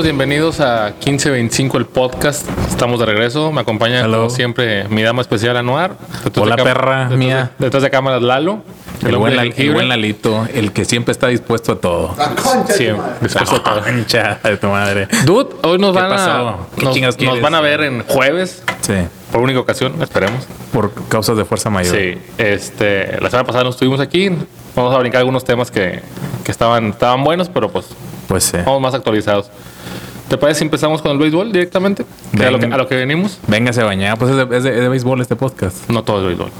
amigos? Bienvenidos a 1525 el podcast. Estamos de regreso. Me acompaña Hello. como siempre mi dama especial Anuar. Detrás Hola, de perra detrás mía. De, detrás de cámaras Lalo. El, buen, el Lalito, el que siempre está dispuesto a todo. La concha Sí, de tu madre. dispuesto a todo. Concha de tu madre. Dude, hoy nos ¿Qué van a nos, nos van a ver en jueves Sí, por única ocasión, esperemos. por causas de fuerza mayor. Sí, este, la semana pasada no estuvimos aquí. Vamos a brincar algunos temas que, que estaban, estaban buenos, pero pues Pues sí. vamos más actualizados. ¿Te parece si empezamos con el béisbol directamente? Que a, lo que, Ven. a lo que venimos. Véngase a bañar. Pues es de, es de- es de béisbol este podcast. No todo es béisbol.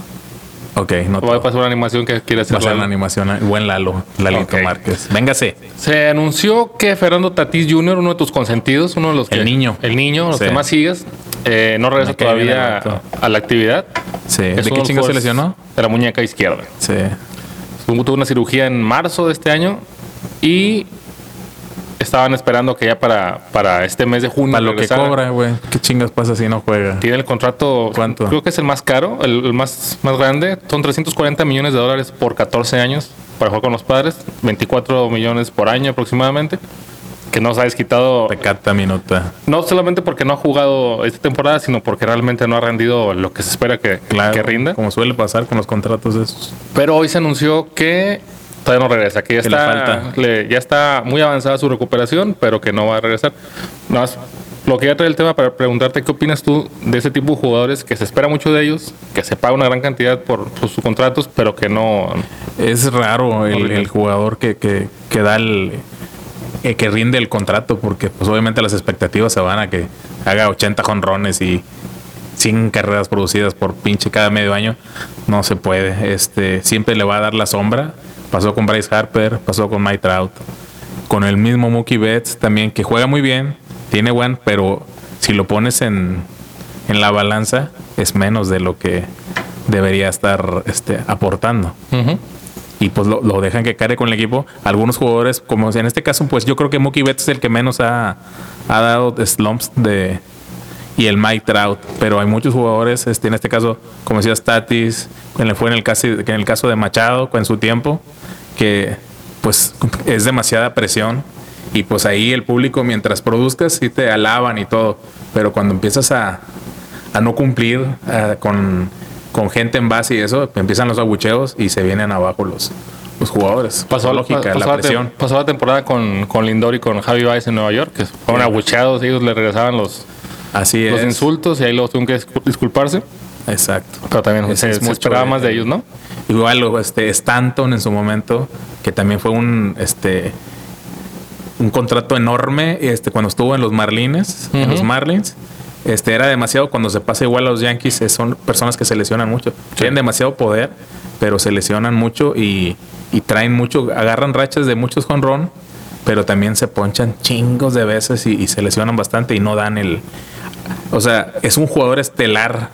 Ok, no Voy a pasar una animación que quiere hacer. Va a ser una animación. El buen Lalo, Lalito. Márquez. Véngase. Se anunció que Fernando Tatís Jr., uno de tus consentidos, uno de los que. El niño. El niño, los Sí. que más sigues, eh, no regresa todavía a la actividad. Sí. Es ¿De qué chingo se lesionó? De la muñeca izquierda. Sí. Tuvo una cirugía en marzo de este año y estaban esperando que ya para, para este mes de junio. Para lo que cobra, güey. ¿Qué chingas pasa si no juega? Tiene el contrato. ¿Cuánto? Creo que es el más caro, el, el más, más grande. Son 340 millones de dólares por 14 años para jugar con los padres. 24 millones por año aproximadamente. Que no se ha desquitado. Pecata minuta. No solamente porque no ha jugado esta temporada, sino porque realmente no ha rendido lo que se espera que, Claro. que rinda. Como suele pasar con los contratos esos. Pero hoy se anunció que todavía no regresa, que ya Que le está, falta. le- ya está muy avanzada su recuperación, pero que no va a regresar. Nada más, lo que ya trae el tema para preguntarte qué opinas tú de ese tipo de jugadores que se espera mucho de ellos, que se paga una gran cantidad por, por sus contratos, pero que no. Es raro el, Horrible. el jugador que, que, que da el eh, que rinde el contrato porque pues obviamente las expectativas se van a que haga 80 jonrones y 100 carreras producidas por pinche cada medio año no se puede este siempre le va a dar la sombra pasó con Bryce Harper pasó con Mike Trout con el mismo Mookie Betts también que juega muy bien tiene buen pero si lo pones en en la balanza es menos de lo que debería estar este, aportando Ujú. y pues lo, lo dejan que cargue con el equipo. Algunos jugadores, como en este caso, pues yo creo que Mookie Betts es el que menos ha, ha dado slumps de y el Mike Trout, pero hay muchos jugadores, este, en este caso, como decía Statis, que fue en el caso, en el caso de Machado, en su tiempo, que pues es demasiada presión y pues ahí el público mientras produzcas sí te alaban y todo, pero cuando empiezas a, a no cumplir ah, con, con gente en base y eso, empiezan los abucheos y se vienen abajo los, los jugadores. Pasó, lógica, pasó la presión. pasó la temporada con, con Lindor y con Javi Baez en Nueva York, que fueron abucheados, ellos le regresaban los, Así los es. insultos y ahí luego tuvieron que discul- disculparse. Exacto. Pero también Es- se, es se esperaba de- más de ellos, ¿no? Igual este Stanton en su momento, que también fue un este un contrato enorme este cuando estuvo en los Marlins, en los Marlins. Este era demasiado cuando se pasa igual a los Yankees, son personas que se lesionan mucho. Tienen demasiado poder, pero se lesionan mucho y, y traen mucho, agarran rachas de muchos jonrón, pero también se ponchan chingos de veces y, y se lesionan bastante y no dan el o sea, es un jugador estelar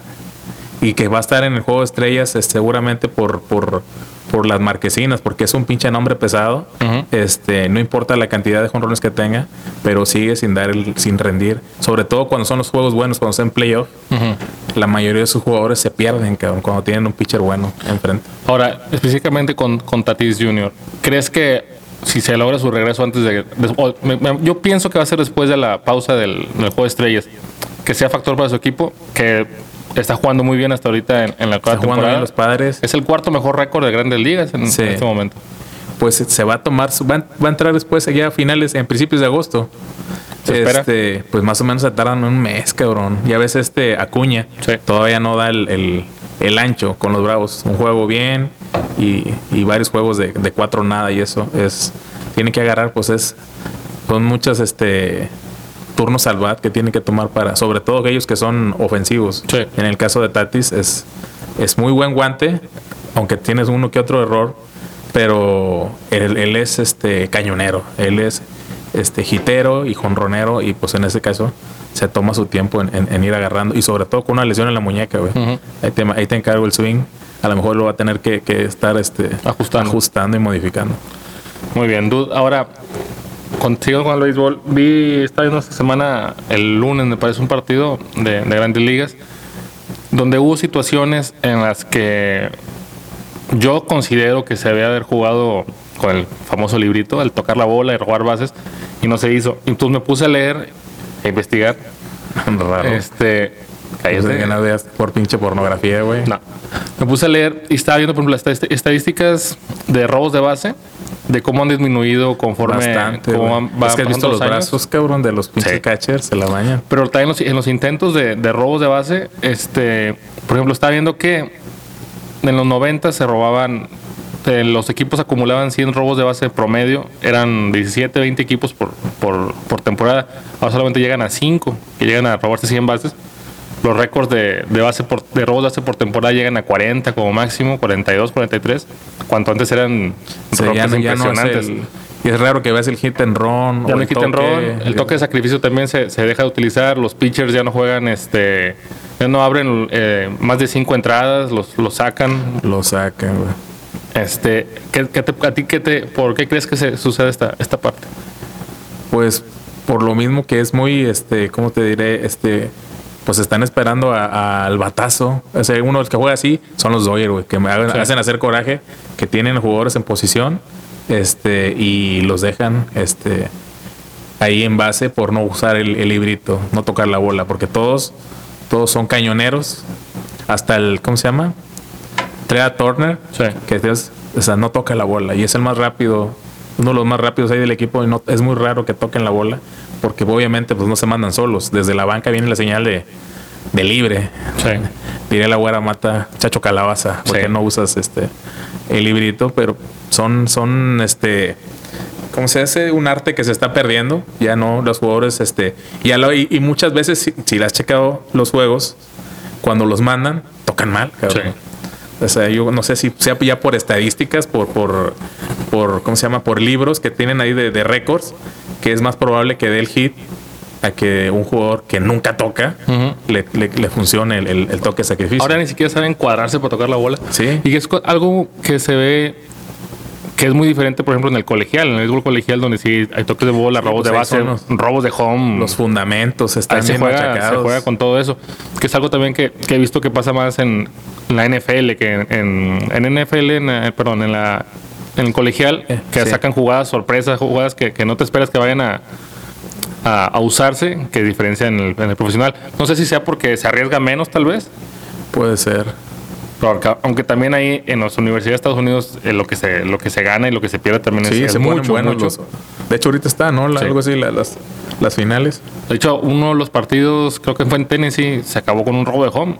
y que va a estar en el juego de estrellas este, seguramente por, por, por las marquesinas, porque es un pinche nombre pesado. Este, no importa la cantidad de jonrones que tenga, pero sigue sin dar el, sin rendir. Sobre todo cuando son los juegos buenos, cuando son en playoff, la mayoría de sus jugadores se pierden, cabrón, cuando tienen un pitcher bueno enfrente. Ahora, específicamente con, con Tatis Jr., ¿crees que si se logra su regreso antes de... de- o me- me- yo pienso que va a ser después de la pausa del, del juego de estrellas, que sea factor para su equipo, que está jugando muy bien hasta ahorita en, en la cuarta temporada. bien los padres. Es el cuarto mejor récord de grandes ligas en, Sí. en este momento. pues se va a tomar, va, va a entrar después ya a finales, en principios de agosto. ¿Se espera? Este, pues más o menos se tardan un mes, cabrón. Ya ves este Acuña, Sí. todavía no da el, el- el ancho con los Bravos. Un juego bien y, y varios juegos de, de cuatro nada y eso es tiene que agarrar, pues es son muchas este turnos al bat que tiene que tomar para, sobre todo aquellos que son ofensivos. Sí. En el caso de Tatis es, es muy buen guante, aunque tienes uno que otro error, pero él, él es este cañonero, él es este hitero y jonronero y pues en ese caso se toma su tiempo en, en- en ir agarrando y sobre todo con una lesión en la muñeca, güey. Ujú. ahí, te, ahí te encargo el swing, a lo mejor lo va a tener que, que estar este, Ajustando. ajustando y modificando. Muy bien, dude. Ahora, contigo con el béisbol, vi, estaba viendo esta semana, el lunes, me parece un partido de, de grandes ligas, donde hubo situaciones en las que yo considero que se debe haber jugado con el famoso librito, el tocar la bola y robar bases, y no se hizo. Entonces me puse a leer, a investigar. Raro. Este, cállate. sé qué no veas por pinche pornografía, güey. No. Me puse a leer y estaba viendo, por ejemplo, las estadísticas de robos de base, de cómo han disminuido conforme Bastante. cómo va es que has visto los brazos, cabrón, de los pinches Sí. catchers, se la bañan. Pero también los- en los intentos de, de robos de base, este, por ejemplo, estaba viendo que en los 90 se robaban, eh, los equipos acumulaban 100 robos de base promedio, eran 17, 20 equipos por, por, por temporada. Ahora solamente llegan a 5, que llegan a robarse 100 bases. Los récords de, de, base por, de robos de base por temporada llegan a 40 como máximo, 42, 43, cuanto antes eran ya, no- es impresionantes. el- y es raro que veas el hit and run. Ya o no el hit and toque. run. El toque de sacrificio también se, se deja de utilizar. Los pitchers ya no juegan, este, ya no abren eh, más de cinco entradas, los, los sacan. Lo sacan, güey. Este, ¿qué, qué te- a ti qué te, ¿Por qué crees que se sucede esta, esta parte? Pues por lo mismo que es muy, este, ¿cómo te diré? Este, pues están esperando al batazo. O sea, uno de los que juega así son los Dodgers, güey, que me hagan- Sí. hacen hacer coraje, que tienen jugadores en posición, este, y los dejan, este, ahí en base por no usar el, el librito, no tocar la bola, porque todos, todos son cañoneros, hasta el, ¿cómo se llama? Trea Turner, Sí. que es, o sea, no toca la bola y es el más rápido, uno de los más rápidos ahí del equipo y no, es muy raro que toquen la bola porque obviamente pues no se mandan solos, desde la banca viene la señal de, de libre. Sí. Diré la güera mata chacho calabaza porque Sí. no usas este el librito, pero son son este ¿Cómo se hace? Un arte que se está perdiendo. Ya no, los jugadores, este, ya lo, y, y muchas veces, si, si le has checado los juegos, cuando los mandan, tocan mal, cabrón. Sí. O sea, yo no sé si sea ya por estadísticas, por, por, por ¿cómo se llama? Por libros que tienen ahí de, de récords, que es más probable que dé el hit a que un jugador que nunca toca le, le- le funcione el, el- el toque de sacrificio. Ahora ni siquiera saben cuadrarse para tocar la bola. Sí. Y es algo que se ve que es muy diferente, por ejemplo, en el colegial, en el béisbol colegial, donde sí hay toques de bola, robos pues de base, los- robos de home. los fundamentos están Ahí se bien juega, se juega con todo eso. Que es algo también que, que he visto que pasa más en la NFL, que en, en, en NFL, en, perdón, en la en el colegial, Eh, que sí. sacan jugadas sorpresas, jugadas que, que no te esperas que vayan a, a, a usarse, que diferencia en el, en el profesional. No sé si sea porque se arriesga menos, tal vez. Puede ser. Porque, aunque también ahí en las universidades de Estados Unidos eh, lo que se lo que se gana y lo que se pierde también Sí, es, se es mucho, buenos mucho. los- De hecho, ahorita está, ¿no? La- Sí. Algo así, la- las, las finales. De hecho, uno de los partidos, creo que fue en Tennessee, se acabó con un robo de home.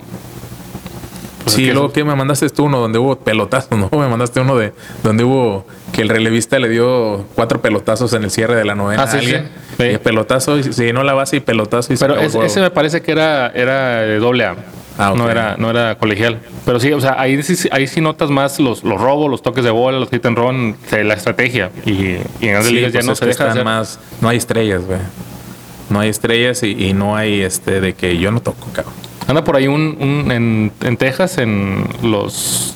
Pues sí, es que luego que me mandaste tú uno donde hubo pelotazos, ¿no? Me mandaste uno de donde hubo que el relevista le dio cuatro pelotazos en el cierre de la novena Ah, sí, a alguien. sí. Y pelotazo, y se llenó la base y pelotazo y se Pero acabó el es- juego. ese me parece que era, era de doble A. Ah, no, era, no era colegial. Pero sí, o sea, ahí sí, ahí sí notas más los, los robos, los toques de bola, los hit and run, la estrategia. Y, y en Sí, ligas ya pues no se deja hacer. más, no hay estrellas, güey. No hay estrellas y, y no hay este de que yo no toco, cabrón. Anda por ahí un, un- en, en Texas, en los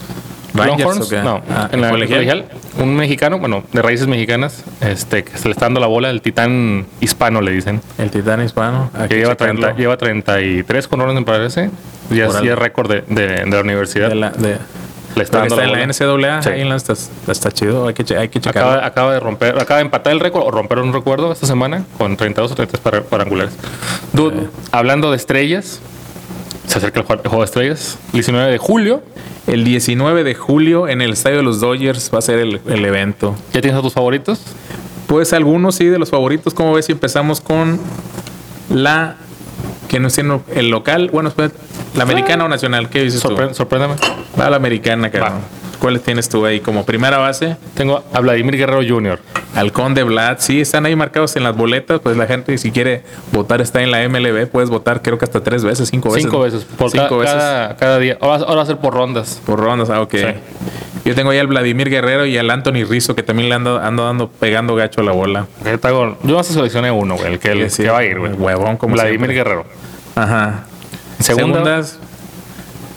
Longhorns, ¿o qué? no, Ah, en la ¿colegial? colegial, un mexicano, bueno, de raíces mexicanas, este, que se le está dando la bola, el titán hispano le dicen, El titán hispano. que lleva, checarlo. 30, lleva 33 con me parece, ya es, ya es récord de, de- de la universidad. De la- de- le está dando está en bola. la NCAA, Sí. ahí en la- está, está chido, hay que, hay que checarlo. Acaba, acaba de romper, acaba de empatar el récord o romper un recuerdo esta semana con 32 o 33 par- cuadrangulares. Dude, hablando de estrellas, se acerca el juego el de estrellas, 19 de julio. El 19 de julio en el estadio de los Dodgers va a ser el, el evento. ¿Ya tienes a tus favoritos? Pues algunos sí de los favoritos. ¿Cómo ves si empezamos con la que no es siendo el local? Bueno, espera, la americana o nacional. ¿Qué dices tú? Sorpre- sorpréndeme. Va la americana, cabrón. ¿Cuáles tienes tú ahí como primera base? Tengo a Vladimir Guerrero Jr. Halcón de Vlad, sí, están ahí marcados en las boletas. Pues la gente, si quiere votar, está en la MLB. Puedes votar, creo que hasta tres veces, cinco veces. Cinco veces. Por cinco ca- veces cada, cada día. Ahora, ahora va a ser por rondas. por rondas. Ah, ok. Sí. Yo tengo ahí al Vladimir Guerrero y al Anthony Rizzo, que también le ando, ando dando pegando gacho a la bola. Hago- Yo más seleccioné uno, güey, el que, el Sí, que va a ir, güey. huevón, como Vladimir siempre. Guerrero. Ajá. Segunda, Segundas,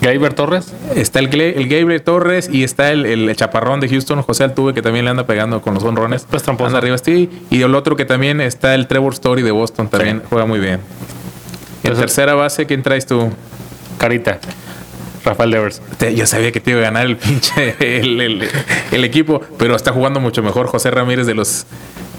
Gleyber Torres. está el, el Gabriel Torres y está el, el chaparrón de Houston, José Altuve, que también le anda pegando con los honrones. Pues tramposo. Anda arriba, sí. Y el otro que también está el Trevor Story de Boston, también Sí. juega muy bien. En tercera base, ¿quién traes tú? Carita. Rafael Devers. Yo sabía que te iba a ganar el pinche el, el- el equipo, pero está jugando mucho mejor José Ramírez de los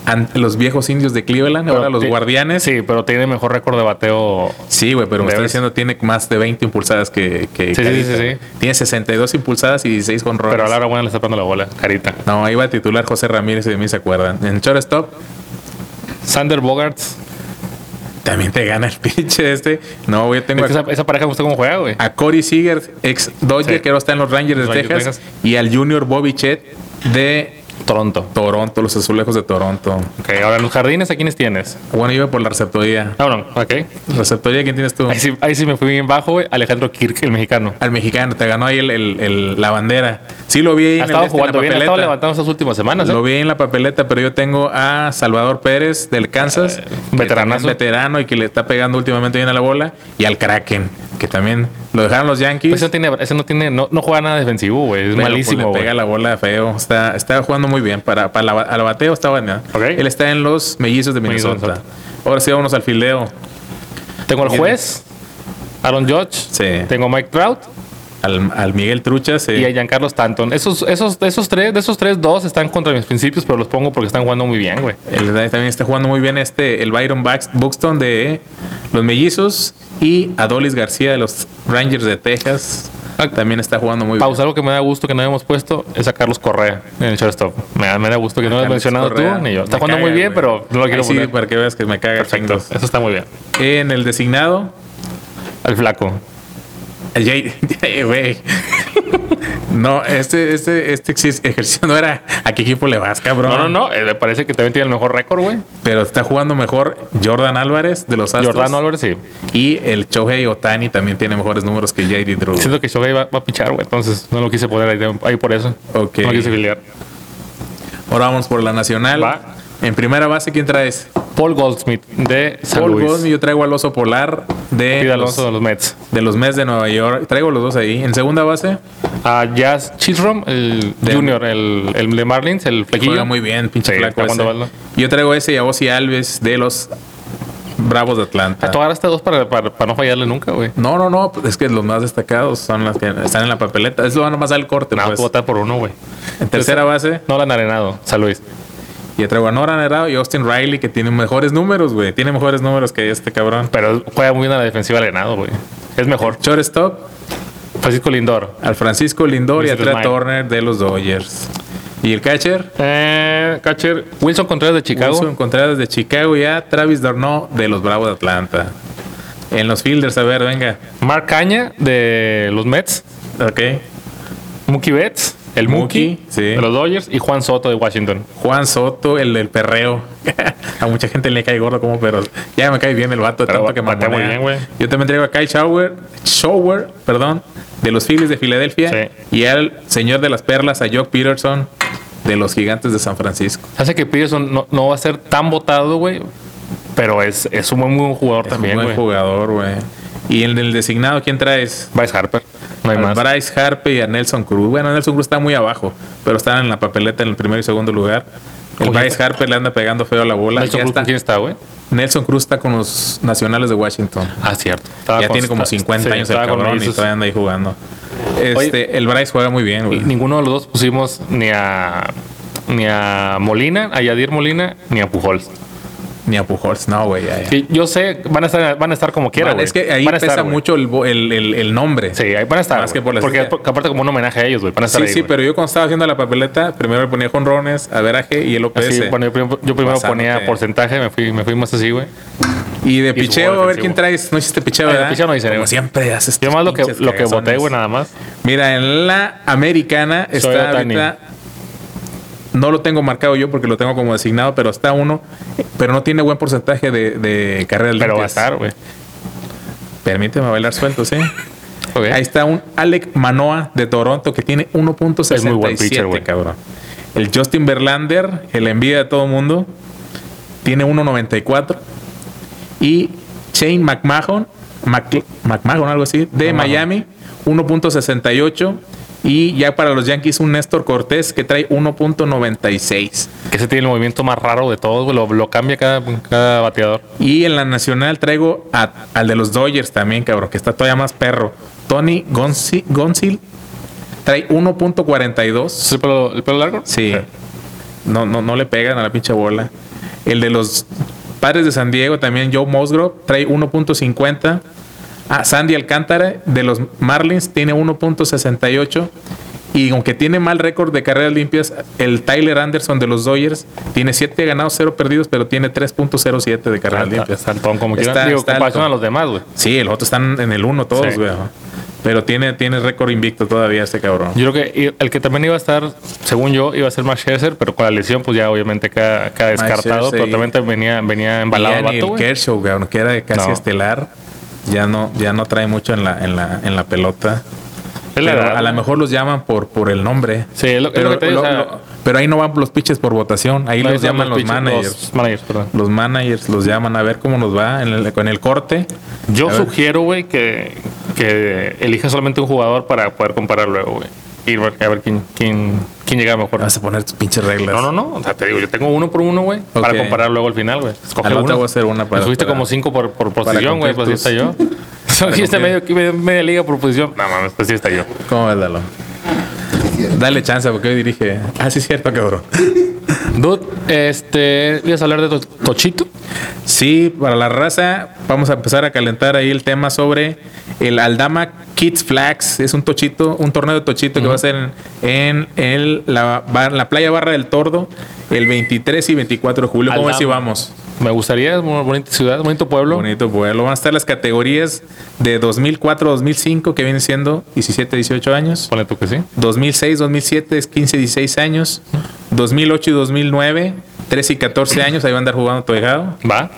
ante los viejos indios de Cleveland, Pero ahora los guardianes. Sí, pero tiene mejor récord de bateo. Sí, güey, pero me está diciendo tiene más de 20 impulsadas que, que Sí, sí, Carita. sí, sí. Tiene 62 impulsadas y 16 con roles. Pero a la buena le está pegando la bola, carita. No, iba a titular José Ramírez y de mí se acuerdan. En shortstop Sander Bogarts. también te gana el pinche este. No, güey, tengo Es que a, esa, esa pareja me gusta cómo juega, güey. a Corey Seager, ex Dodger, Sí. que ahora está en los Rangers de Rangers de Texas, Texas. y al Junior Bobby Chet de Toronto. Toronto, los azulejos de Toronto. Ok, ahora los jardines, ¿a quiénes tienes? Bueno, iba por la receptoría. Ah, bueno, ok. ¿Receptoría quién tienes tú? Ahí sí, ahí sí me fui bien bajo, güey. Alejandro Kirk, el mexicano. Al mexicano, te ganó ahí el, el- el- la bandera. Sí lo vi ahí Ha en, el estado este, en la jugando bien, ha estado levantando estas últimas semanas. ¿eh? Lo vi en la papeleta, pero yo tengo a Salvador Pérez del Kansas, que veteranazo. veterano y que le está pegando últimamente bien a la bola, y al Kraken, que también lo dejaron los Yankees. Pues ese no tiene, ese no tiene, no, no juega nada defensivo, güey. Es pero, pues, malísimo, le güey. pega la bola feo. Está, está jugando muy bien. Para, para la, al bateo está bueno. Ok. Él está en los mellizos de Minnesota. Minnesota. Ahora sí, vámonos al fildeo. Tengo al juez, Aaron Judge. Sí. Tengo a Mike Trout Al, al Miguel Trucha, sí. y a Giancarlo Stanton. Esos, esos, esos tres, de esos tres, dos están contra mis principios, pero los pongo porque están jugando muy bien, güey. El- también está jugando muy bien este, el Byron Buxton de los Mellizos y Adolis García de los Rangers de Texas. También está jugando muy Pausa, algo que me da gusto que no habíamos puesto es a Carlos Correa en el shortstop. Me da, me da gusto que no lo has mencionado Correa. tú ni yo. Está jugando muy bien, pero no lo quiero Ahí sí, poner. para que veas que me caga Perfecto, chingos. eso está muy bien. En el designado, Al flaco. güey. No, este, este, este ejercicio no era a qué equipo le vas, cabrón. No, no, no. eh, me parece que también tiene el mejor récord, güey. Pero está jugando mejor Jordan Álvarez de los Astros. Jordano Álvarez, sí. Y el Shohei Otani también tiene mejores números que JD Drew. Siento que Shohei va, va a pichar, güey. Entonces no lo quise poner ahí, ahí por eso. Ok. No lo quise filiar. Ahora vamos por la nacional. Va. En primera base, ¿quién traes? Paul Goldsmith de San Paul Luis. Goldman, yo traigo al oso polar de, Y de los, Alonso de los Mets. de los Mets de Nueva York. Traigo los dos ahí. En segunda base, A Jazz Chisholm, el De- Junior, el, el de Marlins, el flequillo. juega muy bien, pinche Sí, flaco. Yo traigo ese y a Ozzy Alves de los Bravos de Atlanta. Tú agarraste dos para, para, para no fallarle nunca, güey. No, no, no, es que los más destacados son los que están en la papeleta. Es lo van más al corte. No, pues. votar por uno, güey. En tercera base, No la han arenado. San Luis. Yo traigo a Nora Nerado y Austin Riley, que tienen mejores números, güey. Tiene mejores números que este cabrón. Pero juega muy bien a la defensiva arenado, güey. Es mejor. Shortstop, Francisco Lindor. al Francisco Lindor y a. Trey. Turner de los Dodgers. Y el catcher, Eh, catcher Wilson Contreras de Chicago. Wilson Contreras de Chicago y a Travis Darno de los Bravos de Atlanta. En los fielders, a ver, venga. Mark Caña de los Mets. Ok. Mookie Betts, el Mookie, Mookie, sí. de los Dodgers. Y Juan Soto de Washington. Juan Soto, el del perreo. a mucha gente le cae gordo como, pero ya me cae bien el vato de tanto que batea muy bien, güey. Yo también traigo a Kyle Shower, Shower, perdón, de los Phillies de Filadelfia. Sí. Y al señor de las perlas, a Jock Peterson, de los Gigantes de San Francisco. Hace que Peterson no, no va a ser tan votado, güey. Pero es, es un muy, buen jugador Es un también, buen güey. jugador, güey. Y el del designado, ¿quién traes? Bryce Harper. No hay más. Bryce Harper y a Nelson Cruz. Bueno, Nelson Cruz está muy abajo, pero están en la papeleta en el primero y segundo lugar. El Oye, Bryce Harper le anda pegando feo a la bola. Nelson Cruz, está. ¿con quién está, güey? Nelson Cruz está con los nacionales de Washington. Ah, cierto. Estaba ya con- tiene como está- 50 sí, años el cabrón y todavía anda ahí jugando. Este, el Bryce juega muy bien, güey. ninguno de los dos pusimos ni a ni a Molina, a Yadir Molina, ni a Pujols. Ni a Pujols, no, güey. yo sé, van a estar, van a estar como quiera, Vale, güey. es que ahí Van a pesa estar, mucho el, el, el- el nombre. Sí, ahí van a estar. Más que por la porque, aparte como un homenaje a ellos, güey. Van a estar Sí, ahí, sí, güey. pero yo cuando estaba haciendo la papeleta, primero le ponía jonrones, averaje y el OPS. Así, bueno, yo, yo primero ponía porcentaje, me fui, me fui más así, güey. y de su picheo, a ver quién traes. No hiciste picheo, de ¿verdad? picheo no hice, Como güey. siempre haces Yo más lo que, lo que voté, güey, nada más. Mira, en la americana Soy está ahorita. No lo tengo marcado yo porque lo tengo como designado, pero está uno, pero no tiene buen porcentaje de, de carreras Pero va a estar, güey. Permíteme bailar suelto, sí. Ahí está un Alec Manoa de Toronto que tiene Es muy buen pitcher, 1.67, güey. cabrón. El Justin Verlander, el envidia de todo mundo, tiene 1.94. Y Shane McMahon, Mc- McMahon, algo así, de McMahon. Miami, 1.68. Y ya para los Yankees, un Néstor Cortés que trae 1.96. Que ese tiene el movimiento más raro de todos. Lo, lo cambia cada, cada bateador. Y en la nacional traigo a- al de los Dodgers también, cabrón, que está todavía más perro. Tony Gonzi- Gonzil trae 1.42. ¿Es el pelo, el pelo largo? Sí. No, no, no le pegan a la pinche bola. El de los padres de San Diego, también Joe Musgrove, trae 1.50. Ah, Sandy Alcántara de los Marlins tiene 1.68. Y aunque tiene mal récord de carreras limpias, el Tyler Anderson de los Dodgers tiene 7 ganados, 0 perdidos, pero tiene 3.07 de carreras Está, limpias. está altón como. Está- Digo, está comparación a los demás, güey. Sí, los otros están en el 1 todos, Sí. güey. Pero tiene, tiene récord invicto todavía este cabrón. Yo creo que el que también iba a estar, según yo, iba a ser Max Scherzer, pero con la lesión, pues ya obviamente queda, descartado. Scherzer Pero también venía, venía embalado Y el. Kershaw, cabrón, que era casi No. estelar, ya no, ya no trae mucho en la, en la, en la pelota. Pero a lo mejor los llaman por, por el nombre. Sí, es lo, es Pero, lo que te lo- lo- pero ahí no van los pitches por votación, ahí no, los llaman los, managers. Los managers. Los managers los llaman a ver cómo nos va en el, con el corte. Yo A sugiero, güey, que, que elija solamente un jugador para poder comparar luego, güey. Y a ver quién, quién, quién llega mejor. Vas a poner tus pinches reglas. No, no, no. O sea, te digo, yo tengo uno por uno, güey. Para comparar luego al final, güey. Escoge otro uno. voy a hacer una para- subiste como cinco por, por posición, güey. Pues cumplir sí está yo. Subiste medio, medio, media liga por posición. No mames, pues sí está yo. ¿Cómo ves, Dalo? Dale chance porque hoy dirige. Ah, sí, es cierto, cabrón. Dude, este, ¿ibas a hablar de to- Tochito? Sí, para la raza, vamos a empezar a calentar ahí el tema sobre el Aldama Kids Flags. Es un tochito, un torneo de tochito que va a ser en, en el- la, bar- la playa Barra del Tordo el 23 y 24 de julio. ¿Cómo ves si vamos? Me gustaría, es una bonita ciudad, bonito pueblo. Bonito pueblo. Van a estar las categorías de 2004-2005, que vienen siendo 17-18 años. Ponle tú que sí. 2006-2007 es 15-16 años. 2008 y 2009, 13 y 14 años. Ahí van a andar jugando todavía. Va.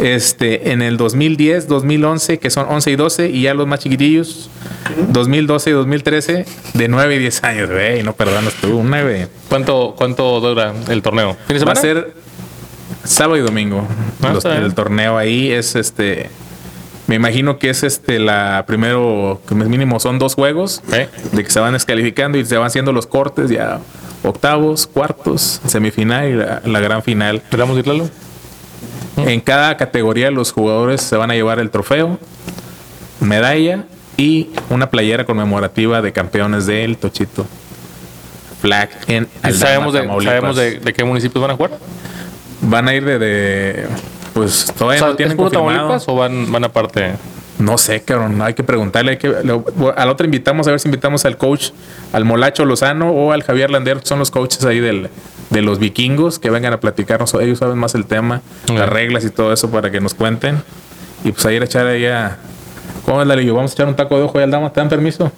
Este, en el 2010, 2011, que son 11 y 12, y ya los más chiquitillos, 2012 y 2013, de 9 y 10 años, güey, no perdonas tú, un 9. ¿Cuánto, ¿Cuánto dura el torneo? ¿Fin de Va a ser sábado y domingo. Ah, Los- el torneo ahí es este. Me imagino que es este la primero, que mínimo son dos juegos, ¿Eh? de que se van descalificando y se van haciendo los cortes ya octavos, cuartos, semifinal y la, la gran final. ¿Podemos irlo? En cada categoría los jugadores se van a llevar el trofeo, medalla y una playera conmemorativa de campeones del Tochito Flag en ¿Y Aldama, sabemos, de. ¿Sabemos de, de qué municipios van a jugar? Van a ir de, de- pues O todavía sea, no tienen ¿Es puro confirmado. Tamaulipas o van, van aparte? No sé, cabrón, hay que preguntarle. Hay que, lo- a la otra invitamos a ver si invitamos al coach, al Molacho Lozano o al Javier Lander, que son los coaches ahí del, de los vikingos, que vengan a platicarnos. Ellos saben más el tema, las reglas y todo eso para que nos cuenten. Y pues ahí ir a echar ahí a. ¿Cómo es, Darillo? Vamos a echar un taco de ojo y al dama, ¿te dan permiso?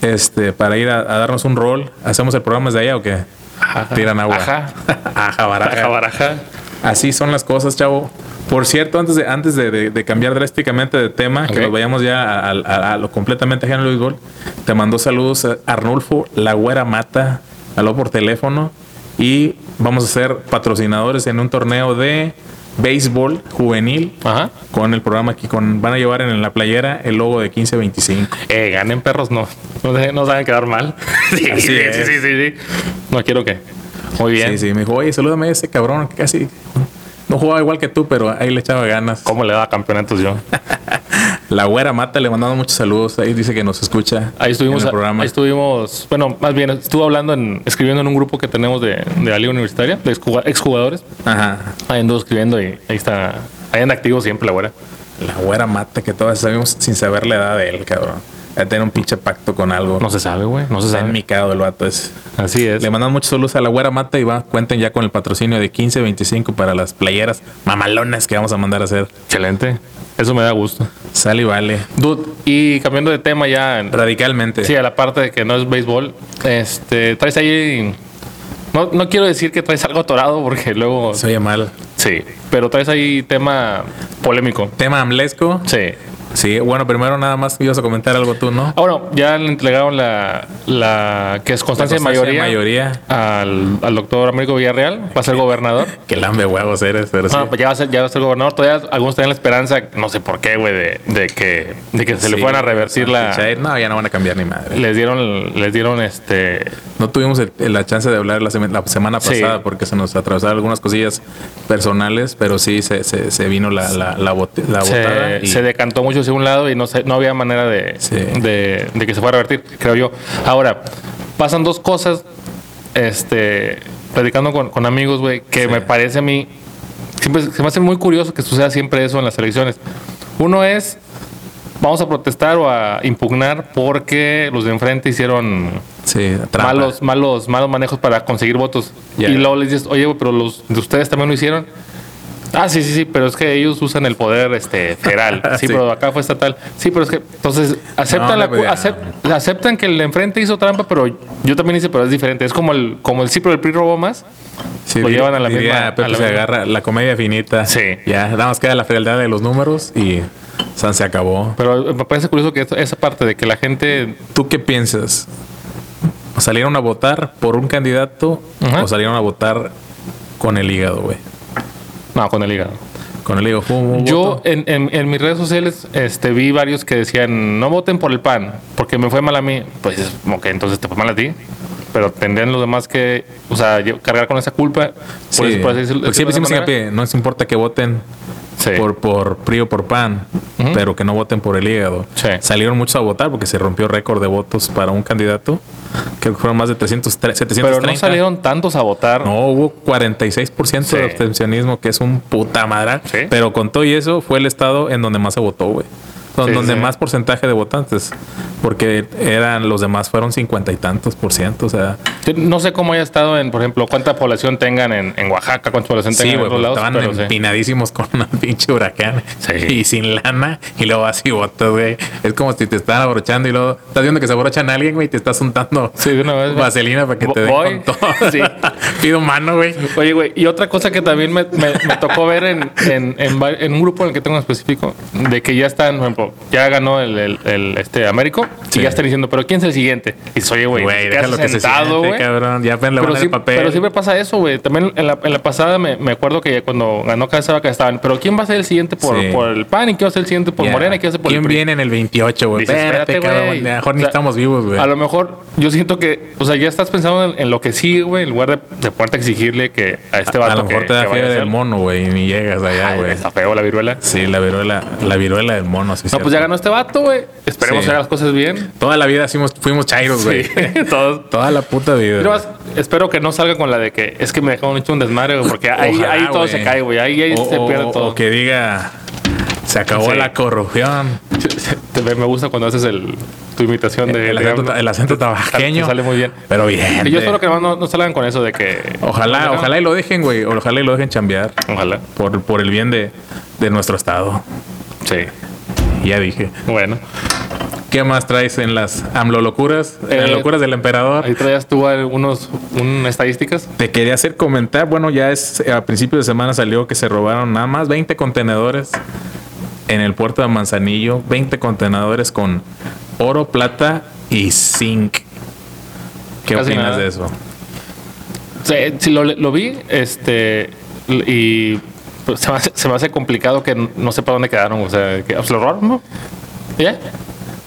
Este, para ir a, a darnos un rol. ¿Hacemos el programa desde allá o qué? Tiran agua. Ajá. Ajá, baraja. Baraja. Así son las cosas, chavo. Por cierto, antes de, antes de, de- de cambiar drásticamente de tema, que nos vayamos ya a, a- a lo completamente ajeno al béisbol, te mandó saludos a Arnulfo La Güera Mata, habló por teléfono y vamos a ser patrocinadores en un torneo de béisbol juvenil Ajá. con el programa aquí, con van a llevar en la playera el logo de 1525. Eh, ganen perros, no. No se, no saben quedar mal. sí, Así sí, es. sí, sí, sí, sí. No quiero que. Muy bien. Sí, sí, me dijo, oye, salúdame a ese cabrón que casi no jugaba igual que tú, pero ahí le echaba ganas. ¿Cómo le da campeonatos yo? La güera mata, le mandamos muchos saludos. Ahí dice que nos escucha. Ahí estuvimos, en el programa. ahí estuvimos, bueno, más bien estuvo hablando en, escribiendo en un grupo que tenemos de, de la Liga Universitaria, de exjuga- exjugadores. Ajá. Ahí ando escribiendo y ahí está, ahí anda activo siempre la güera. La güera mata, que todas sabemos sin saber la edad de él, cabrón. Ya tiene un pinche pacto con algo. No se sabe, güey, no se Está sabe. enmicado el vato ese. Así es. Le mandamos muchos saludos a la güera mata y va, cuenten ya con el patrocinio de 15-25 para las playeras mamalonas que vamos a mandar a hacer. Excelente. Eso me da gusto. Sale y vale. Dude, y cambiando de tema ya, en- Radicalmente. sí, a la parte de que no es béisbol, este, traes ahí, no, no quiero decir que traes algo atorado porque luego, Se oye mal. sí, pero traes ahí tema polémico. Tema amlesco. Sí. Sí, bueno, primero nada más ibas a comentar algo tú, ¿no? Ah, bueno, ya le entregaron la, la que es constancia, de mayoría, mayoría. Al, al doctor Américo Villarreal, va a ser gobernador. Que lambe huevos eres, pero sí. Ah, pues ya va a ser, ya va a ser gobernador. Todavía algunos tienen la esperanza, no sé por qué, güey, de, de que, de que se le fueran a revertir la. No, ya no van a cambiar ni madre. Les dieron, les dieron este. No tuvimos el- la chance de hablar la, sema- la semana Sí. pasada porque se nos atravesaron algunas cosillas personales, pero sí se, se, se vino la, la, la, bote- la botada. Se, y- se decantó mucho hacia un lado y no, no había manera de, Sí. de, de que se fuera a revertir, creo yo. Ahora, pasan dos cosas. Este. platicando con, con amigos, güey, que me parece a mí, siempre se me hace muy curioso que suceda siempre eso en las elecciones. Uno es, vamos a protestar o a impugnar porque los de enfrente hicieron Sí, malos, malos, malos manejos para conseguir votos. Ya. Y luego les dices, oye, pero los de ustedes también lo hicieron. Ah, sí, sí, sí, pero es que ellos usan el poder este, federal. Sí, Sí. pero acá fue estatal. Sí, pero es que, entonces, aceptan, No, la, pues acep- aceptan que el de enfrente hizo trampa, pero yo también hice, pero es diferente. Es como el, como el sí, pero el PRI robó más. Sí, lo llevan a la diría misma- Pepe a la se misma. agarra la comedia finita. Sí. Ya, nada más queda la frialdad de los números y San se acabó. Pero me parece curioso que esa parte de que la gente ¿Tú qué piensas? ¿Salieron a votar por un candidato Ajá. o salieron a votar con el hígado, güey? No, con el hígado. Con el hígado. ¿Fue un Yo en, en- en mis redes sociales este, vi varios que decían no voten por el PAN porque me fue mal a mí. Pues ok, entonces te fue mal a ti. Pero tendrían los demás que, o sea, yo- cargar con esa culpa. Sí, Por eso, por porque siempre decimos no nos importa que voten Sí. por, por PRI o por PAN, Ujú. pero que no voten por el hígado. Sí. Salieron muchos a votar porque se rompió récord de votos para un candidato. Que fueron más de 300, 730. Pero no salieron tantos a votar. No, hubo 46% Sí. de abstencionismo, que es un puta madre. Sí. Pero con todo y eso, fue el estado en donde más se votó, güey. Sí, donde sí. más porcentaje de votantes. Porque eran los demás fueron cincuenta y tantos por ciento. O sea, No sé cómo haya estado en, por ejemplo, cuánta población tengan en, en Oaxaca, cuánta población sí, tengan güey, en otros pues, lados. estaban pero empinadísimos con un pinche huracán. Y sin lana. Y luego así votas, güey. Es como si te están abrochando y luego estás viendo que se abrochan a alguien, güey, y te estás untando una vez. vaselina para que te den con todo. Sí. Pido mano, güey. Oye, güey, y otra cosa que también me, me- me tocó ver en, en, en un grupo en el que tengo en específico, de que ya están, por ejemplo, ya ganó el, el- el, este Américo, Sí. y ya están diciendo, pero ¿quién es el siguiente? Y oye, güey, Güey, ¿qué déjalo que se sentado, siente, güey? cabrón. Ya apenas le van a sí- el papel. pero siempre pasa eso, güey. También en la, en la pasada me, me acuerdo que cuando ganó Cabeza Vaca estaban, pero ¿quién va a ser el siguiente por, Sí. por el PAN y quién va a ser el siguiente por. Morena y quién va a ser por ¿Quién el PRI? viene en el 28, güey? Espérate, espérate, cabrón. güey. Mejor ni O sea, estamos vivos, güey. A lo mejor yo siento que, o sea, ya estás pensando en, en lo que sigue, güey, en lugar de, de ponerte a exigirle que a este a vato lo mejor que, te da que a fiebre del mono, güey, y ni llegas allá, güey. está feo la viruela. Sí, la viruela, la viruela del mono, sí. No, pues ya ganó este vato, güey. Esperemos Sí. que haga las cosas bien. Toda la vida fuimos, fuimos chairos, güey. Sí. Toda la puta vida. Más espero que no salga con la de que es que me dejaron hecho un desmadre, güey, porque ahí, Ojalá, ahí todo se cae, güey. Ahí, ahí o, se pierde o- todo. o que diga, se acabó Sí. la corrupción. Me gusta cuando haces el, tu imitación de El, acento, el acento. Te sale muy bien. Pero bien. Y yo espero que no, no, no salgan con eso de que. Ojalá, ojalá y lo dejen, güey. Ojalá y lo dejen chambear. Ojalá. Por, por el bien de, de nuestro estado. Sí. Ya dije. Bueno. ¿Qué más traes en las AMLO locuras? En las Eh, locuras del emperador. Ahí traías tú algunos un, estadísticas. Te quería hacer comentar, bueno, ya es a principios de semana salió que se robaron nada más 20 contenedores en el puerto de Manzanillo, 20 contenedores con oro, plata y zinc. ¿Qué Casi opinas nada. de eso? Sí, sí, lo, lo vi, este, y pues, se, me hace, se me hace complicado que no sepa dónde quedaron. O sea, que ¿se lo robaron, ¿no? ¿Ya?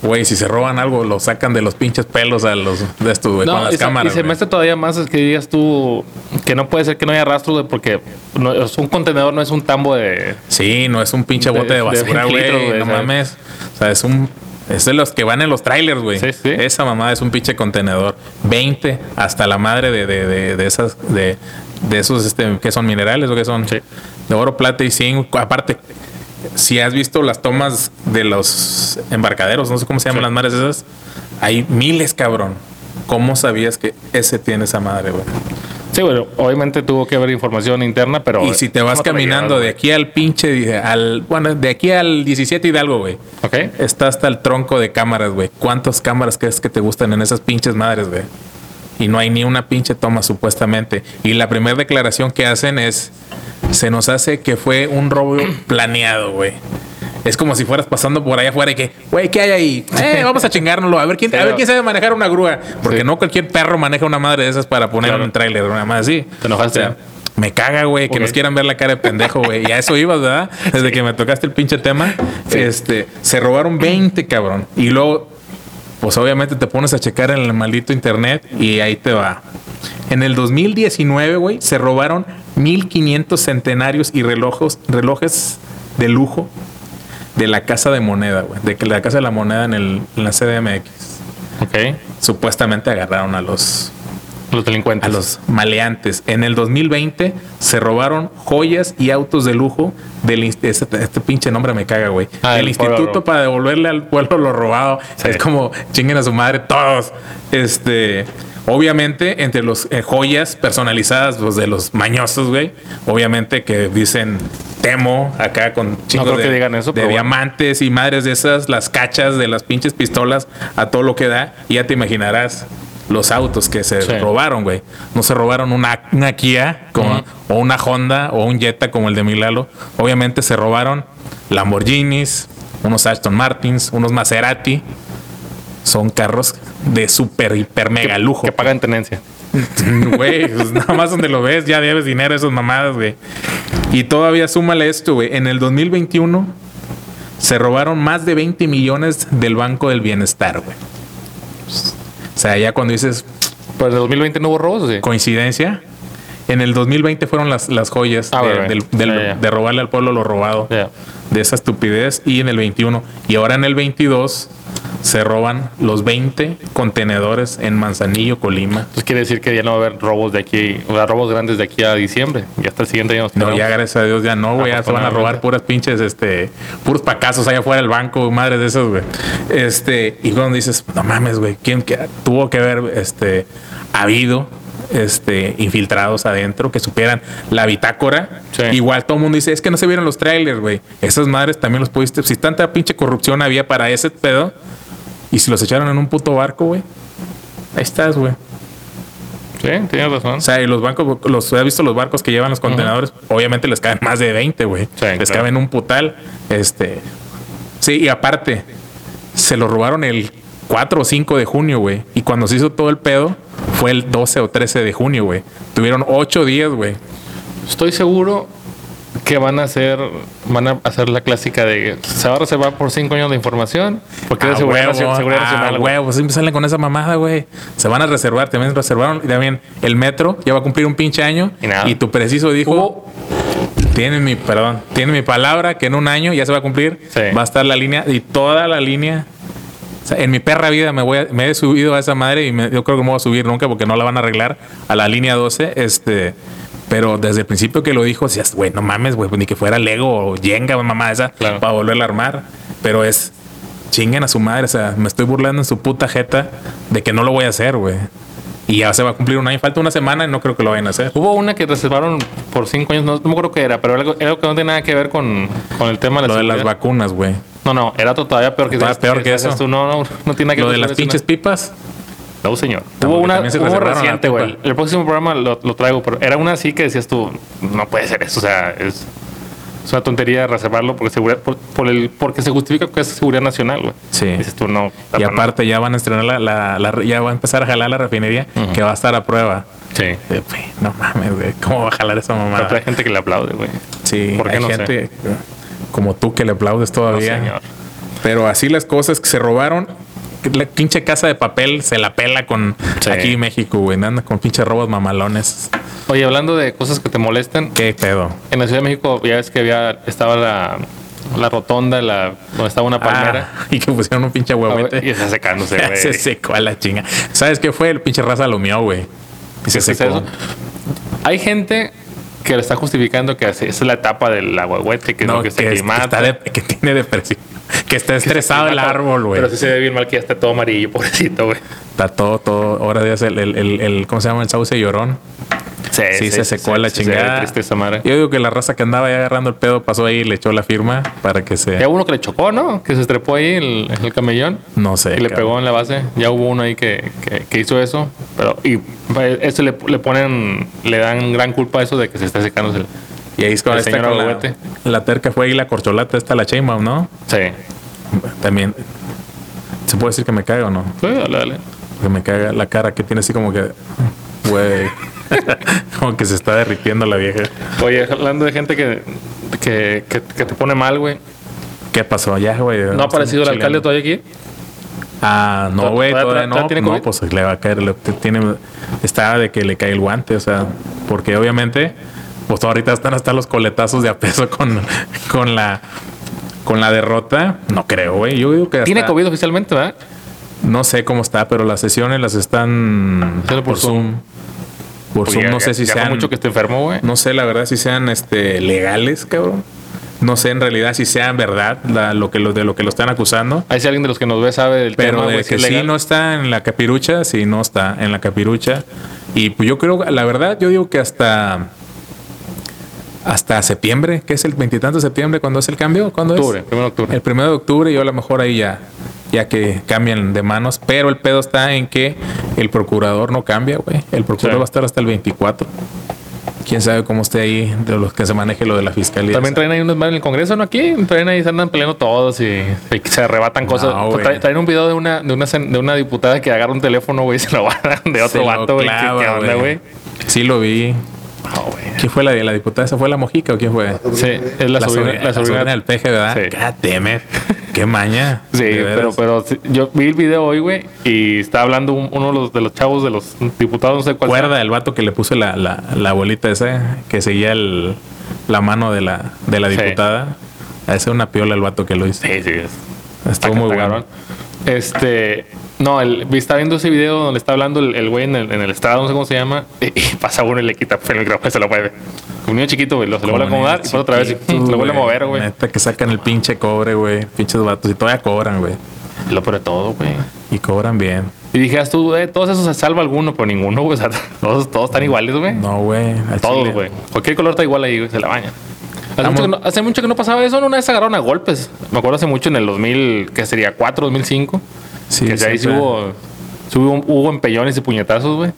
Güey, si se roban algo, lo sacan de los pinches pelos a los de estos, güey, con las y cámaras. y se me güey. hace todavía más es que digas tú que no puede ser que no haya rastro de porque no, es un contenedor no es un tambo de Sí, no es un pinche De- bote de basura, 20 litros, güey. güey, No ¿sabes? mames. O sea, es un. Es de los que van en los trailers, güey. Sí, sí. Esa mamada es un pinche contenedor. 20 hasta la madre de, de, de, de esas. De, de esos, este, que son minerales o que son. Sí. De oro, plata y zinc. Aparte, si has visto las tomas de los embarcaderos, no sé cómo se llaman Sí. las madres esas, hay miles, cabrón. ¿Cómo sabías que ese tiene esa madre, güey? Sí, bueno, obviamente tuvo que haber información interna, pero Y si te vas ¿cómo la caminando de aquí al pinche, al, bueno, de aquí al 17 Hidalgo, güey. güey? Ok. Está hasta el tronco de cámaras, güey. ¿Cuántas cámaras crees que te gustan en esas pinches madres, güey? Y no hay ni una pinche toma, supuestamente. Y la primera declaración que hacen es: se nos hace que fue un robo planeado, güey. Es como si fueras pasando por allá afuera y que, güey, ¿qué hay ahí? Eh, vamos a chingárnoslo. A ver quién, a ver quién sabe manejar una grúa. Porque Sí. no cualquier perro maneja una madre de esas para poner Claro. un tráiler, una más así. Te enojaste. O sea, me caga, güey, que nos quieran ver la cara de pendejo, güey. Y a eso ibas, ¿verdad? Desde que me tocaste el pinche tema. Este, se robaron 20, cabrón. Y luego, pues obviamente te pones a checar en el maldito internet y ahí te va. En el 2019, güey, se robaron 1500 centenarios y relojes, relojes de lujo de la Casa de Moneda, güey. De la Casa de la Moneda en, el, en la CDMX. Ok. Supuestamente agarraron a los Los delincuentes. a los maleantes. En el 2020 se robaron joyas y autos de lujo del este, este pinche nombre me caga, güey. Ah, el instituto para devolverle al pueblo lo robado. Sí. Es como chinguen a su madre todos. Este, obviamente entre los eh, joyas personalizadas los de los mañosos, güey. Obviamente que dicen Temo acá con creo de, que digan eso, de pero bueno. diamantes y madres de esas, las cachas de las pinches pistolas a todo lo que da. Y ya te imaginarás los autos que se Sí. robaron, güey. No se robaron una, una Kia como- o una Honda o un Jetta como el de Milalo. Obviamente se robaron Lamborghinis, unos Aston Martins, unos Maserati. Son carros de super, hiper, mega lujo. Que pagan tenencia. Güey, pues nada más donde lo ves, ya debes dinero a esas mamadas, güey. Y todavía súmale esto, güey. En el 2021 se robaron más de 20 millones del Banco del Bienestar, güey. O sea, ya cuando dices Pues en 2020 no hubo robos, ¿o sí. coincidencia, en el 2020 fueron las, las joyas Ah, de, del- robarle al pueblo lo robado. De esa estupidez y en el 21 y ahora en el 22 se roban los 20 contenedores en Manzanillo, Colima. Entonces quiere decir que ya no va a haber robos de aquí, o sea, robos grandes de aquí a diciembre. Y hasta el siguiente año. No, ya gracias a Dios ya no, güey, ya se van a robar puras pinches, este, puros pacazos allá afuera del banco, madre de esos, güey. Este, y cuando dices, no mames, güey, ¿quién que tuvo que haber, este, habido, este, infiltrados adentro que supieran la bitácora? Sí. Igual todo el mundo dice, es que no se vieron los trailers, güey. Esas madres también los pudiste, si tanta pinche corrupción había para ese pedo, y si los echaron en un puto barco, güey, ahí estás, güey. Sí, tienes razón. O sea, y los bancos, los has visto los barcos que llevan los contenedores, obviamente les caben más de 20, güey. Sí, les claro. caben un putal. Este. Sí, y aparte, se lo robaron el 4 o 5 de junio, güey. Y cuando se hizo todo el pedo, fue el 12 o 13 de junio, güey. Tuvieron 8 días, güey. Estoy seguro que van a hacer, van a hacer la clásica de se va a reservar por cinco años de información, porque es de seguridad, huevo, nacional, seguridad ah, nacional. huevo, siempre salen con esa mamada, güey. Se van a reservar, también reservaron. Y también el metro ya va a cumplir un pinche año. Y nada. tu preciso dijo. Hubo- Tienen mi, perdón, tienen mi palabra que en un año ya se va a cumplir. Sí. Va a estar la línea y toda la línea. O sea, en mi perra vida me voy a- me he subido a esa madre y me- yo creo que no me voy a subir nunca porque no la van a arreglar a la línea 12. Este, pero desde el principio que lo dijo, decías, güey, no mames, güey, pues ni que fuera Lego o Jenga, mamá esa, Claro. para volverla a armar. Pero es chinguen a su madre. O sea, me estoy burlando en su puta jeta de que no lo voy a hacer, güey. Y ya se va a cumplir un año. Falta una semana y no creo que lo vayan a hacer. Hubo una que reservaron por cinco años, no, no me acuerdo qué era, pero era algo, era algo que no tiene nada que ver con, con el tema de la Lo de las vacunas, güey. No, no, era todavía peor que Todavía peor que eso. Tú, no, no, no tiene nada que Lo de las pinches no. pipas. No, señor. No, Hubo una se hubo reciente, güey. El próximo programa lo, lo traigo, pero era una así que decías tú, no puede ser eso, o sea, es, es una tontería reservarlo porque seguridad, por, por el, porque se justifica que es seguridad nacional, güey. Sí. Dices tú, no. Y no. aparte ya van a estrenar la, la- la- ya va a empezar a jalar la refinería que va a estar a prueba. Sí. Eh, güey, No mames, güey. ¿Cómo va a jalar esa Pero mamada? hay gente que le aplaude, güey. Sí, ¿Por qué hay no sé? Como tú que le aplaudes todavía. No, señor. Pero así las cosas que se robaron. La pinche casa de papel se la pela con Sí. aquí en México, güey. Anda con pinches robos mamalones. Oye, hablando de cosas que te molestan, ¿Qué pedo? en la Ciudad de México ya ves que había, estaba la, la rotonda, la, donde estaba una palmera. Ah, y que pusieron un pinche huehuete. y está secándose, güey. se secó a la chinga. ¿Sabes qué fue? El pinche raza lo mió, güey. Y se ¿Qué es secó. Hay gente que le está justificando que esa es la etapa del agüehuete, que, es No, lo que, que se es- que está de- que tiene depresión. Que está que estresado el aclimata, árbol, güey. Pero sí se ve bien mal que ya está todo amarillo, pobrecito, güey. Está todo, todo. Ahora es el, el, el, el- ¿cómo se llama? El sauce llorón. Sí, se secó a la sí, chingada. triste esa madre. Yo digo que la raza que andaba ahí agarrando el pedo pasó ahí y le echó la firma para que se. Ya hubo uno que le chocó, ¿no? Que se estrepó ahí el, el camellón. No sé. Y le pegó en la base. Ya hubo uno ahí que, que, que hizo eso. Pero, y eso le, le ponen, le dan gran culpa a eso de que se está secando el. Y ahí es con señor con la, la terca fue ahí la corcholata, esta la Chainbaum, ¿no? Sí. También. ¿Se puede decir que me caga o no? Sí, dale, dale. Que me caga la cara que tiene así como que. Güey. como que se está derritiendo la vieja. Oye, hablando de gente que, que, que, que te pone mal, güey. ¿Qué pasó allá, güey? ¿No ha aparecido el alcalde todavía aquí? Ah, no, ¿Todavía- güey, todavía- no. tiene No, pues le va a caer. le- tiene, está de que le cae el guante, o sea, porque obviamente, pues ahorita están hasta los coletazos de a peso con, con la con la derrota. No creo, güey. Yo digo que. Tiene COVID oficialmente, ¿verdad? No sé cómo está, pero las sesiones las están por por Zoom. Por Oye, Zoom, no ya- sé si ya sean. mucho que esté enfermo, güey. No sé, la verdad, si sean este, legales, cabrón. No sé en realidad si sean verdad la- lo que lo, de lo que lo están acusando. Ahí si alguien de los que nos ve sabe del Pero tema, de que sí no está en la capirucha, sí no está en la capirucha. Y pues yo creo, la verdad, yo digo que hasta hasta septiembre, que es el veintitanto de septiembre, cuando es el cambio, ¿cuándo Octubre, es? primero de octubre. El primero de octubre, yo a lo mejor ahí ya, ya que cambian de manos, pero el pedo está en que el procurador no cambia, güey. El procurador Sí. va a estar hasta el 24. Quién sabe cómo esté ahí de los que se maneje lo de la fiscalía. También traen ahí unos más en el Congreso, ¿no? Aquí traen ahí, se andan peleando todos y, se arrebatan cosas. No, traen un video de una, de una, de una diputada que agarra un teléfono, güey, y se lo agarran de otro vato, güey. ¿Qué, clava, qué onda, güey? Sí lo vi. Güey. ¿Quién fue la, la diputada? ¿Esa fue la Mojica o quién fue? Sí, es la, sobrina, la sobrina del peje, ¿verdad? Sí. God damn it. Qué maña. Sí, pero, pero sí, yo vi el video hoy, güey, y está hablando un- uno de los, de los chavos de los diputados, no sé cuál. sea. Recuerda el vato que le puso la, la, la bolita esa que seguía el, la mano de la, de la Sí. diputada. A ese una piola el vato que lo hizo. Sí, sí. es- Estuvo está- muy bueno. Este, no, el, está viendo ese video donde está hablando el el güey en el, en el estrado, no sé cómo se llama, y, y pasa uno y le quita el micrófono y se lo mueve. Un niño chiquito, güey, lo, se lo vuelve a Como acomodar y niño pasa otra vez y chiquito, se lo vuelve a mover, güey. Neta que sacan el pinche cobre, güey. Pinches vatos. Y todavía cobran, güey. Lo peor de todo, güey. Y cobran bien. Y dije, tú, eh, todos esos se salva alguno, pero ninguno, güey. O sea, todos, todos están iguales, güey. No, güey. Todos, güey. Cualquier color está igual ahí, güey. Se la bañan. Hace mucho, que no, hace mucho que no pasaba eso, ¿no? Una vez se agarraron a golpes. Me acuerdo hace mucho en el 2000, que sería 4, 2005. Sí, que ahí sí hubo, sí hubo, hubo empellones y puñetazos, güey.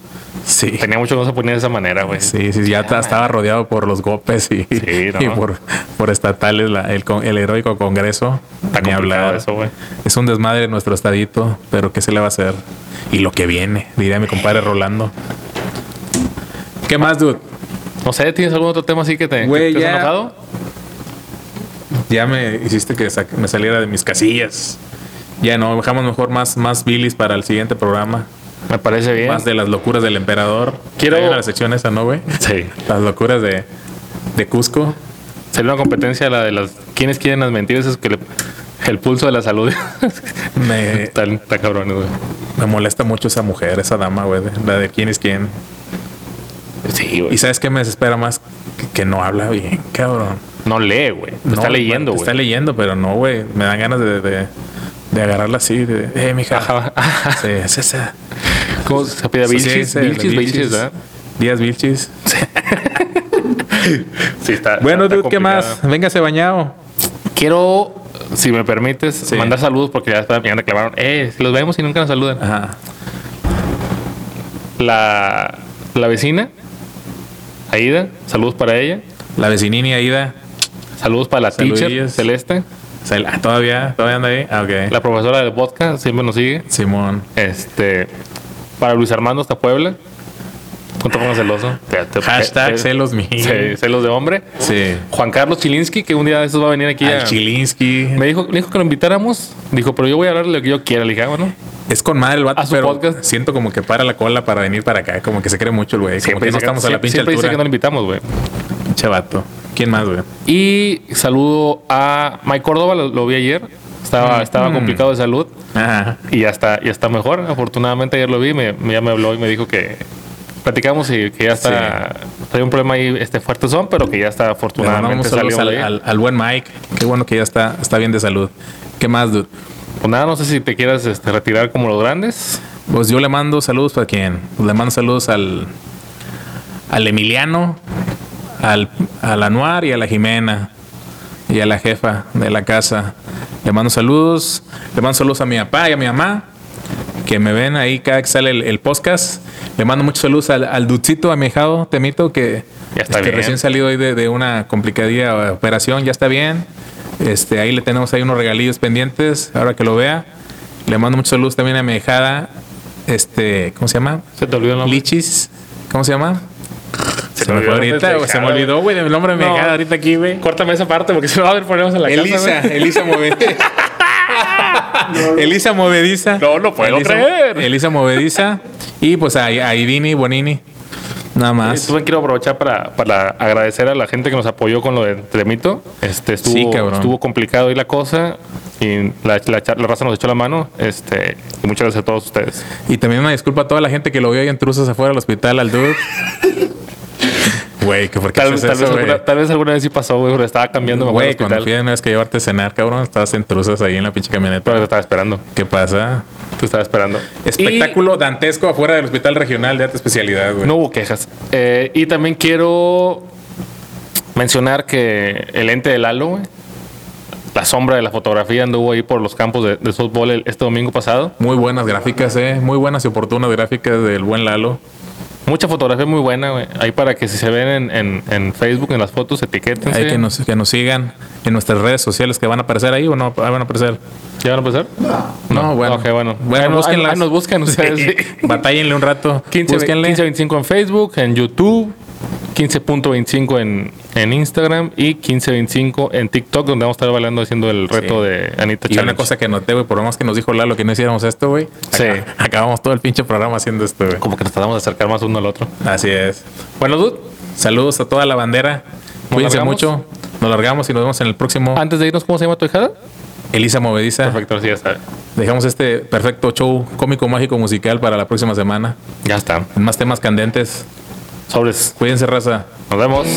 Sí. Tenía mucho que no se ponía de esa manera, güey. Sí, sí, ya ta- estaba rodeado por los gopes y, Sí, no. y por, por estatales, la- el, el heroico Congreso. Está Ni hablar. eso, güey. Es un desmadre nuestro estadito, pero ¿qué se le va a hacer? Y lo que viene, diría mi compadre Rolando. ¿Qué más, dude? No sé, ¿tienes algún otro tema así que te, Güey, que te has ya. enojado? Ya me hiciste que me saliera de mis casillas. Ya no, dejamos mejor más, más bilis para el siguiente programa. Me parece bien. Más de las locuras del emperador. Quiero- Hay una sección esa, ¿no, güey? Sí. Las locuras de, de Cusco. Sería una competencia la de las... ¿Quiénes quieren las mentiras? Es que le- el pulso de la salud. Me, está, está cabrón, güey. Me molesta mucho esa mujer, esa dama, güey, la de quién es quién. Sí, güey. Y sabes qué me desespera más que, que no habla bien, cabrón. No lee, güey. No, está leyendo, güey. Está leyendo, pero no, güey. Me dan ganas de, de, de agarrarla así, de, eh, mija. Ajá. Sí, es esa. ¿Cómo se pide? Sí, Vilchis, sí, Vilchis, Vilchis. Vilchis, ¿verdad? Díaz Vilchis. Sí, está. Bueno, está dude, ¿qué más? Véngase bañado. Quiero, si me permites, Sí. mandar saludos porque ya, está- ya reclamaron. Eh, los vemos y nunca nos saludan. Ajá. La, la vecina, Aida, saludos para ella. La vecinini Aida. Saludos para la teacher, Saludillos. Ah, ¿Todavía? ¿Todavía anda ahí? Ah, ok. La profesora de vodka siempre nos sigue. Simón. Este, para Luis Armando hasta Puebla. Te pongas celoso. Te- te- Hashtag te- celos míos. Sí, celos de hombre. Sí. Juan Carlos Chilinsky, que un día de estos va a venir aquí. Al a- Chilinsky. me dijo, me dijo que lo invitáramos. Dijo, pero yo voy a hablar de lo que yo quiera. Le dije, ah, bueno. Es con madre el vato, A su pero podcast. siento como que para la cola para venir para acá. Como que se cree mucho el güey. Como que no dice estamos a la siempre- pinche siempre dice altura. que no lo invitamos, güey. Pinche vato. ¿Quién más, güey? Y saludo a Mike Córdoba, lo, lo vi ayer. Estaba, estaba Mm. complicado de salud Ajá. y ya está, ya está mejor. Afortunadamente ayer lo vi, me, me- ya me habló y me dijo que platicamos y que ya está. Trae un problema ahí este fuerte son, pero que ya está afortunadamente salió al, al- al buen Mike. Qué bueno que ya está, está bien de salud. ¿Qué más, dude? Pues nada, no sé si te quieras este, retirar como los grandes. Pues yo le mando saludos para quién. Pues le mando saludos al, al Emiliano, al, al Anuar y a la Jimena y a la jefa de la casa. Le mando saludos. Le mando saludos a mi papá y a mi mamá que me ven ahí cada que sale el, el podcast. Le mando muchos saludos al, al Ducito, a mi hijado Temito, que, Ya está que bien. recién salido hoy de, de una complicadilla operación, ya está bien. Este, ahí le tenemos ahí unos regalillos pendientes, ahora que lo vea. Le mando muchos saludos también a mi hijada, este, ¿cómo se llama? Se te olvidó el nombre. Lichis, ¿cómo se llama? Se, me fue ahorita, se me olvidó, güey, el nombre mi No. hijada ahorita aquí, güey. Córtame esa parte porque se va a ver ponemos en la Elisa, casa. güey. Elisa Movediza. Elisa Movediza. No lo puedo Elisa, creer. Elisa Movediza. Y pues a, a Idini Bonini. Nada más. También quiero aprovechar para, para agradecer a la gente que nos apoyó con lo de Tremito. Este estuvo, Sí, cabrón. estuvo complicado ahí la cosa. y la, la, la raza nos echó la mano. Este, y muchas gracias a todos ustedes. Y también una disculpa a toda la gente que lo vio ahí en truzas afuera del hospital al dude. Güey, que por qué Tal, tal, tal vez alguna vez sí pasó, güey, pero estaba cambiando, Güey, cuando fui una vez que llevarte a cenar, cabrón, estabas en truzas ahí en la pinche camioneta. Pero te estaba esperando. ¿Qué pasa? Te estaba esperando. Espectáculo dantesco afuera del hospital regional de alta especialidad, güey. no hubo quejas. Eh, y también quiero mencionar que el ente del Lalo, güey, la sombra de la fotografía anduvo ahí por los campos de, de softball el- este domingo pasado. Muy buenas gráficas, eh. Muy buenas y oportunas gráficas del buen Lalo. Mucha fotografía muy buena, güey. Ahí para que si se ven en, en- en Facebook, en las fotos, etiqueten. Hay que nos, que nos sigan en nuestras redes sociales que van a aparecer ahí o no van a aparecer. ¿Ya van a empezar? No, bueno. Ok, bueno. Bueno, Ahí nos- ahí nos buscan ustedes. Batállenle un rato. 15, Búsquenle. 1525 en Facebook, en YouTube, 15.25 en, en Instagram y 1525 en TikTok, donde vamos a estar bailando haciendo el reto Sí. de Anita Y Challenge. una cosa que noté, güey, por lo más que nos dijo Lalo que no hiciéramos esto, güey. Sí. acá- Acabamos todo el pinche programa haciendo esto, güey. Como que nos tratamos de acercar más uno al otro. Así es. Bueno, dude, Saludos a toda la bandera. Cuídense largamos? mucho. Nos largamos y nos vemos en el próximo. antes de irnos, ¿cómo se llama tu hijada? Elisa Movediza. Perfecto, así ya está. Dejamos este perfecto show cómico, mágico, musical para la próxima semana. Ya está. Más temas candentes. Sobres. Cuídense, raza. Nos vemos.